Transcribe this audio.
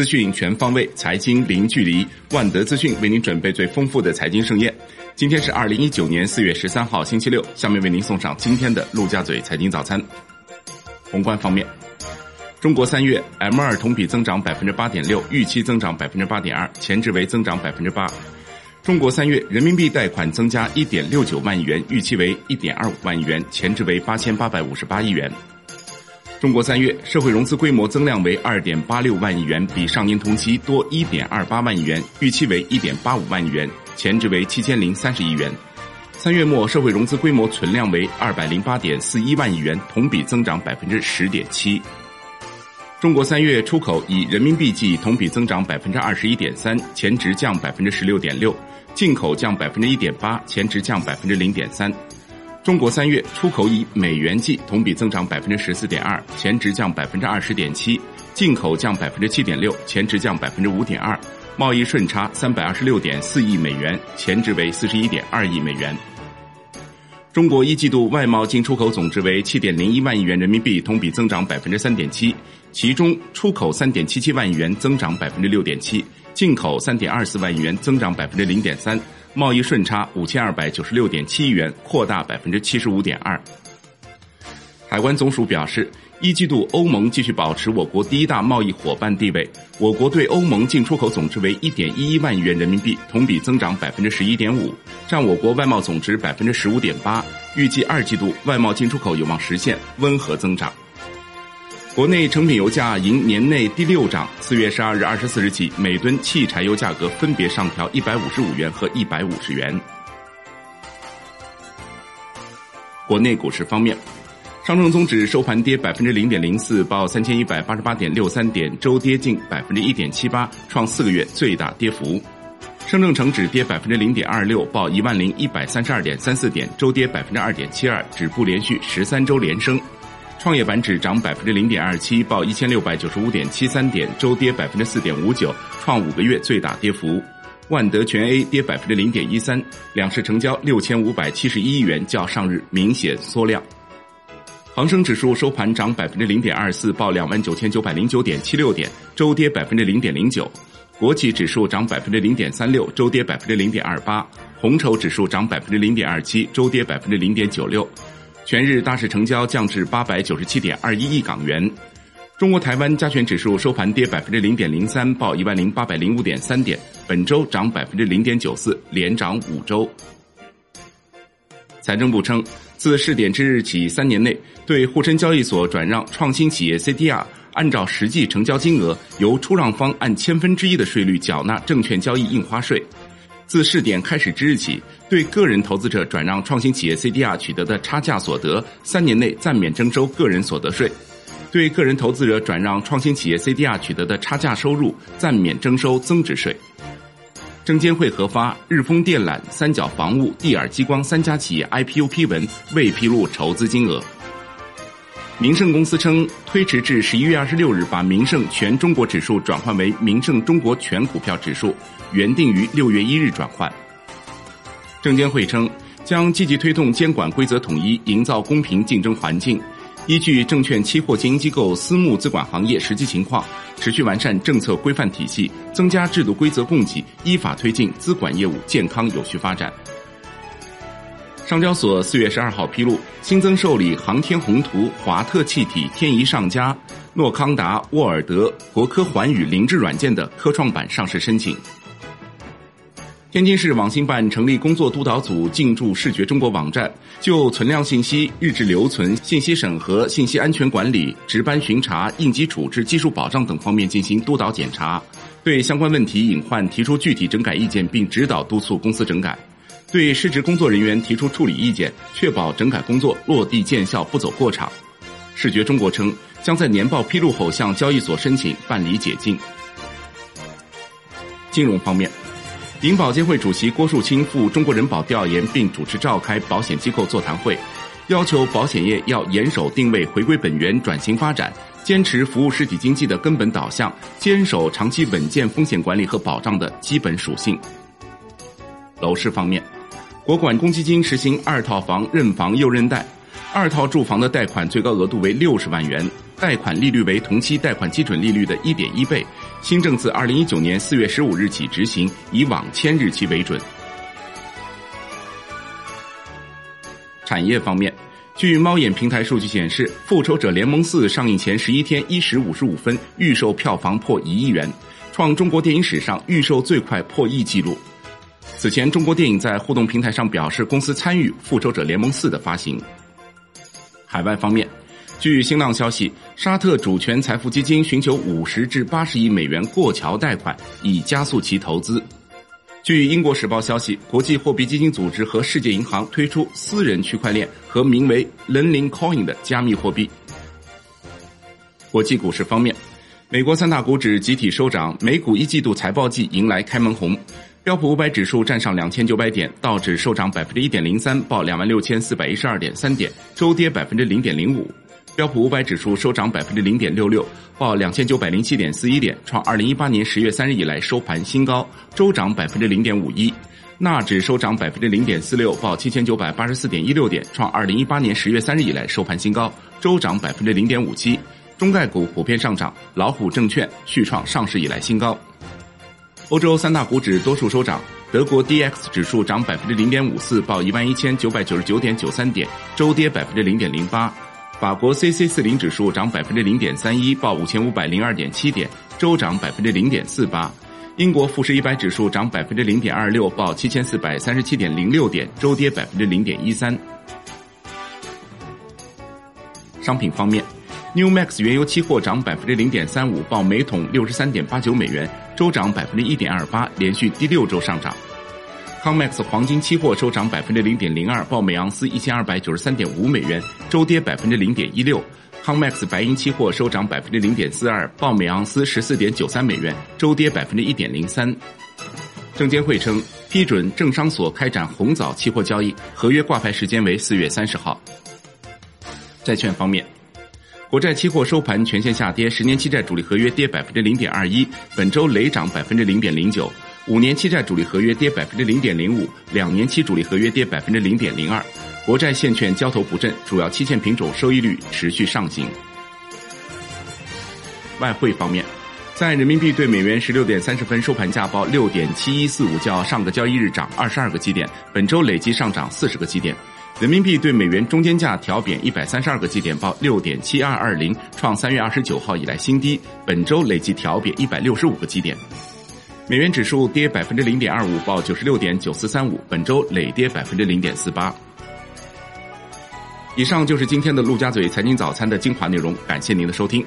资讯全方位，财经零距离。万德资讯为您准备最丰富的财经盛宴。今天是二零一九年四月十三号，星期六。下面为您送上今天的陆家嘴财经早餐。宏观方面，中国三月 M 二同比增长百分之八点六，预期增长百分之八点二，前值为增长百分之八。中国三月人民币贷款增加一点六九万亿元，预期为一点二五万亿元，前值为八千八百五十八亿元。中国三月社会融资规模增量为二点八六万亿元，比上年同期多一点二八万亿元，预期为一点八五万亿元，前值为七千零三十亿元。三月末社会融资规模存量为二百零八点四一万亿元，同比增长百分之十点七。中国三月出口以人民币计同比增长百分之二十一点三，前值降百分之十六点六；进口降百分之一点八，前值降百分之零点三。中国三月出口以美元计同比增长百分之十四点二，前值降百分之二十点七；进口降百分之七点六，前值降百分之五点二。贸易顺差三百二十六点四亿美元，前值为四十一点二亿美元。中国一季度外贸进出口总值为七点零一万亿元人民币，同比增长百分之三点七，其中出口三点七七万亿元，增长百分之六点七；进口三点二四万亿元，增长百分之零点三。贸易顺差五千二百九十六点七亿元，扩大百分之七十五点二。海关总署表示，一季度欧盟继续保持我国第一大贸易伙伴地位。我国对欧盟进出口总值为一点一一万亿元人民币，同比增长百分之十一点五，占我国外贸总值百分之十五点八。预计二季度外贸进出口有望实现温和增长。国内成品油价迎年内第六涨，四月十二日二十四日起，每吨汽柴油价格分别上调一百五十五元和一百五十元。国内股市方面，上证综指收盘跌百分之零点零四，报三千一百八十八点六三点，周跌近百分之一点七八，创四个月最大跌幅。深证成指跌百分之零点二六，报一万零一百三十二点三四点，周跌百分之二点七二，止步连续十三周连升。创业板指涨百分之零点二七，报一千六百九十五点七三点，周跌百分之四点五九，创五个月最大跌幅。万德全 A 跌百分之零点一三，两市成交六千五百七十一亿元，较上日明显缩量。恒生指数收盘涨百分之零点二四，报两万九千九百零九点七六点，周跌百分之零点零九。国企指数涨百分之零点三六，周跌百分之零点二八。红筹指数涨百分之零点二七，周跌百分之零点九六。全日大市成交降至八百九十七点二一亿港元。中国台湾加权指数收盘跌百分之零点零三，报一万零八百零五点三点，本周涨百分之零点九四，连涨五周。财政部称，自试点之日起，三年内对沪深交易所转让创新企业 CDR，按照实际成交金额，由出让方按千分之一的税率缴纳证券交易印花税。自试点开始之日起，对个人投资者转让创新企业 CDR 取得的差价所得，三年内暂免征收个人所得税；对个人投资者转让创新企业 CDR 取得的差价收入，暂免征收增值税。证监会核发日丰电缆、三角防务、蒂尔激光三家企业 IPO 批文，未披露筹资金额。明盛公司称，推迟至十一月二十六日把明盛全中国指数转换为明盛中国全股票指数，原定于六月一日转换。证监会称，将积极推动监管规则统一，营造公平竞争环境，依据证券期货经营机构私募资管行业实际情况，持续完善政策规范体系，增加制度规则供给，依法推进资管业务健康有序发展。上交所四月十二号披露，新增受理航天宏图、华特气体、天仪上佳、诺康达、沃尔德、国科环宇凌志软件的科创板上市申请。天津市网信办成立工作督导组，进驻视觉中国网站，就存量信息、日志留存、信息审核、信息安全管理、值班巡查、应急处置、技术保障等方面进行督导检查，对相关问题隐患提出具体整改意见，并指导督促公司整改。对失职工作人员提出处理意见，确保整改工作落地见效，不走过场。视觉中国称，将在年报披露后向交易所申请办理解禁。金融方面，银保监会主席郭树清赴中国人保调研并主持召开保险机构座谈会，要求保险业要严守定位回归本源、转型发展，坚持服务实体经济的根本导向，坚守长期稳健风险管理和保障的基本属性。楼市方面。国管公积金实行二套房认房又认贷，二套住房的贷款最高额度为六十万元，贷款利率为同期贷款基准利率的一点一倍，新政自二零一九年四月十五日起执行，以网签日期为准。产业方面，据猫眼平台数据显示，《复仇者联盟四》上映前十一天一时五十五分，预售票房破一亿元，创中国电影史上预售最快破亿纪录。此前，中国电影在互动平台上表示，公司参与《复仇者联盟四》的发行。海外方面，据新浪消息，沙特主权财富基金寻求五十至八十亿美元过桥贷款，以加速其投资。据英国时报消息，国际货币基金组织和世界银行推出私人区块链和名为 Learning Coin 的加密货币。国际股市方面，美国三大股指集体收涨，美股一季度财报季迎来开门红，标普五百指数站上两千九百点，道指收涨百分之一点零三，报两万六千四百一十二点三点，周跌百分之零点零五。标普五百指数收涨百分之零点六六，报两千九百零七点四一点，创二零一八年十月三日以来收盘新高，周涨百分之零点五一。纳指收涨百分之零点四六，报七千九百八十四点一六点，创二零一八年十月三日以来收盘新高，周涨百分之零点五七。中概股普遍上涨，老虎证券续创上市以来新高。欧洲三大股指多数收涨，德国 D X 指数涨百分之零点五四，报一万一千九百九十九点九三点，周跌百分之零点零八。法国 C C 四零指数涨百分之零点三一，报五千五百零二点七点，周涨百分之零点四八。英国富时一百指数涨百分之零点二六，报七千四百三十七点零六点，周跌百分之零点一三。商品方面，New Max 原油期货涨百分之零点三五，报每桶六十三点八九美元，周涨百分之一点二八，连续第六周上涨。COMEX 黄金期货收涨百分之零点零二，报每盎司一千二百九十三点五美元，周跌百分之零点一六。COMEX 白银期货收涨百分之零点四二，报每盎司十四点九三美元，周跌百分之一点零三。证监会称批准证商所开展红枣期货交易，合约挂牌时间为四月三十号。债券方面，国债期货收盘全线下跌，十年期债主力合约跌百分之零点二一，本周累涨百分之零点零九。五年期债主力合约跌百分之零点零五，两年期主力合约跌百分之零点零二，国债现券交投不振，主要期限品种收益率持续上行。外汇方面，在人民币对美元十六点三十分收盘价报六点七一四五，较上个交易日涨二十二个基点，本周累计上涨四十个基点。人民币对美元中间价调贬一百三十二个基点，报六点七二二零，创三月二十九号以来新低，本周累计调贬一百六十五个基点。美元指数跌百分之零点二五，报九十六点九四三五，本周累跌百分之零点四八。以上就是今天的陆家嘴财经早餐的精华内容，感谢您的收听。